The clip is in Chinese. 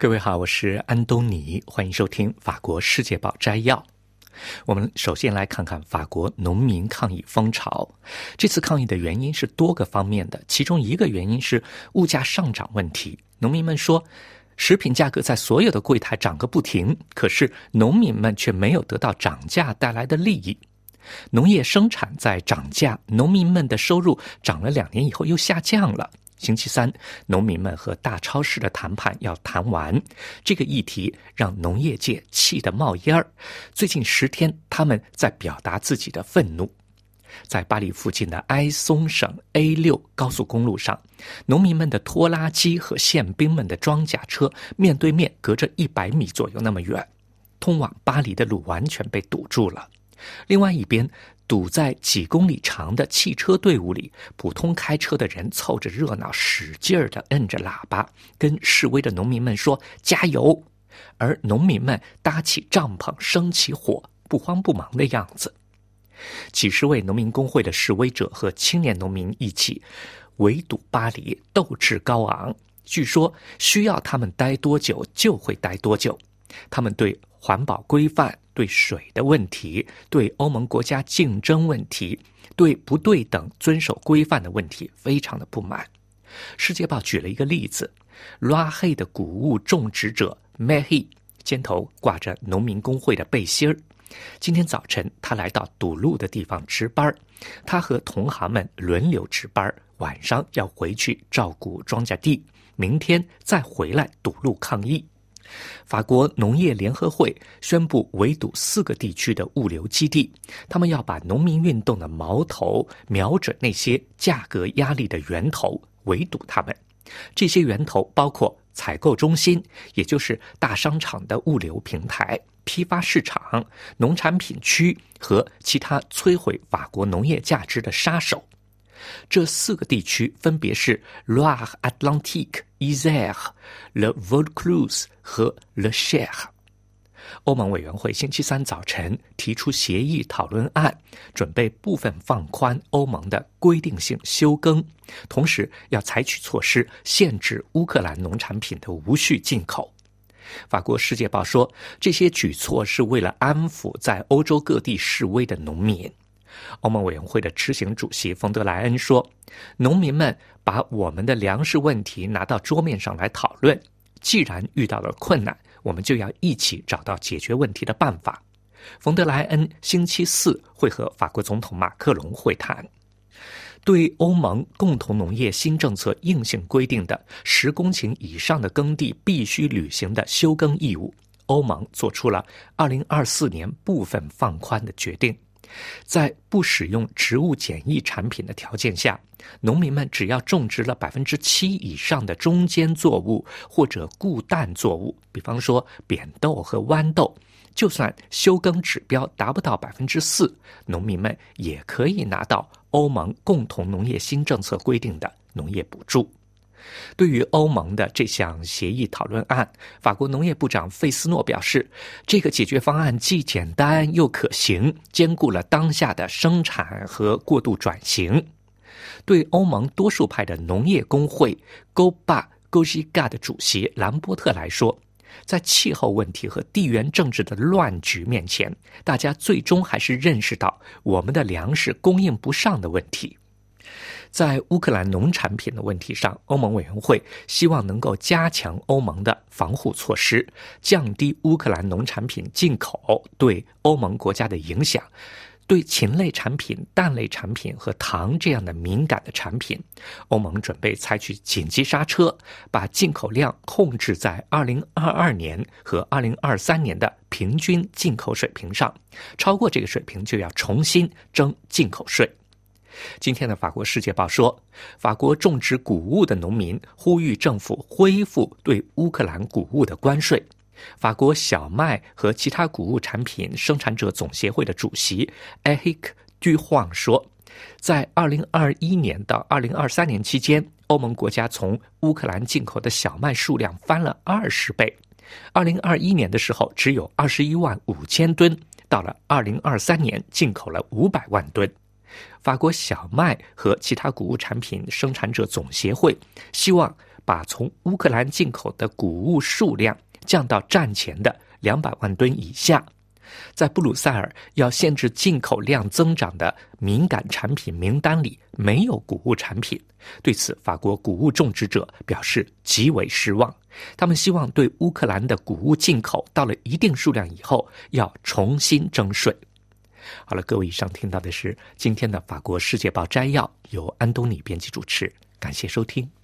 各位好，我是安东尼，欢迎收听《法国世界报》摘要。我们首先来看看法国农民抗议风潮。这次抗议的原因是多个方面的，其中一个原因是物价上涨问题。农民们说，食品价格在所有的柜台涨个不停，可是农民们却没有得到涨价带来的利益。农业生产在涨价，农民们的收入涨了两年以后又下降了。星期三，农民们和大超市的谈判要谈完，这个议题让农业界气得冒烟儿。最近十天，他们在表达自己的愤怒。在巴黎附近的埃松省 A 六高速公路上，农民们的拖拉机和宪兵们的装甲车面对面，隔着一百米左右那么远，通往巴黎的路完全被堵住了。另外一边。堵在几公里长的汽车队伍里，普通开车的人凑着热闹，使劲儿的摁着喇叭，跟示威的农民们说“加油”，而农民们搭起帐篷，生起火，不慌不忙的样子。几十位农民工会的示威者和青年农民一起围堵巴黎，斗志高昂。据说需要他们待多久就会待多久。他们对环保规范。对水的问题，对欧盟国家竞争问题，对不对等遵守规范的问题，非常的不满。世界报举了一个例子：拉黑的谷物种植者 Mahi 肩头挂着农民工会的背心儿。今天早晨，他来到堵路的地方值班他和同行们轮流值班晚上要回去照顾庄稼地，明天再回来堵路抗议。法国农业联合会宣布围堵四个地区的物流基地，他们要把农民运动的矛头瞄准那些价格压力的源头，围堵他们。这些源头包括采购中心，也就是大商场的物流平台、批发市场、农产品区和其他摧毁法国农业价值的杀手。这四个地区分别是 Loire Atlantique、Isère、Le Vaucluse 和 Le Cher。欧盟委员会星期三早晨提出协议讨论案，准备部分放宽欧盟的规定性休耕，同时要采取措施限制乌克兰农产品的无序进口。法国《世界报》说，这些举措是为了安抚在欧洲各地示威的农民。欧盟委员会的执行主席冯德莱恩说：“农民们把我们的粮食问题拿到桌面上来讨论。既然遇到了困难，我们就要一起找到解决问题的办法。”冯德莱恩星期四会和法国总统马克龙会谈。对欧盟共同农业新政策硬性规定的十公顷以上的耕地必须履行的休耕义务，欧盟做出了二零二四年部分放宽的决定。在不使用植物检疫产品的条件下，农民们只要种植了百分之七以上的中间作物或者固氮作物，比方说扁豆和豌豆，就算休耕指标达不到百分之四，农民们也可以拿到欧盟共同农业新政策规定的农业补助。对于欧盟的这项协议讨论案，法国农业部长费斯诺表示，这个解决方案既简单又可行，兼顾了当下的生产和过度转型。对欧盟多数派的农业工会 Go Ba Go Ji Ga 的主席兰波特来说，在气候问题和地缘政治的乱局面前，大家最终还是认识到我们的粮食供应不上的问题。在乌克兰农产品的问题上，欧盟委员会希望能够加强欧盟的防护措施，降低乌克兰农产品进口对欧盟国家的影响。对禽类产品、蛋类产品和糖这样的敏感的产品，欧盟准备采取紧急刹车，把进口量控制在2022年和2023年的平均进口水平上，超过这个水平就要重新征进口税。今天的法国《世界报》说，法国种植谷物的农民呼吁政府恢复对乌克兰谷物的关税。法国小麦和其他谷物产品生产者总协会的主席埃希克·杜晃说，在2021年到2023年期间，欧盟国家从乌克兰进口的小麦数量翻了二十倍。2021年的时候只有21万五千吨，到了2023年进口了五百万吨。法国小麦和其他谷物产品生产者总协会希望把从乌克兰进口的谷物数量降到战前的两百万吨以下。在布鲁塞尔要限制进口量增长的敏感产品名单里没有谷物产品，对此法国谷物种植者表示极为失望。他们希望对乌克兰的谷物进口到了一定数量以后要重新征税。好了，各位，以上听到的是今天的法国世界报摘要，由安东尼编辑主持，感谢收听。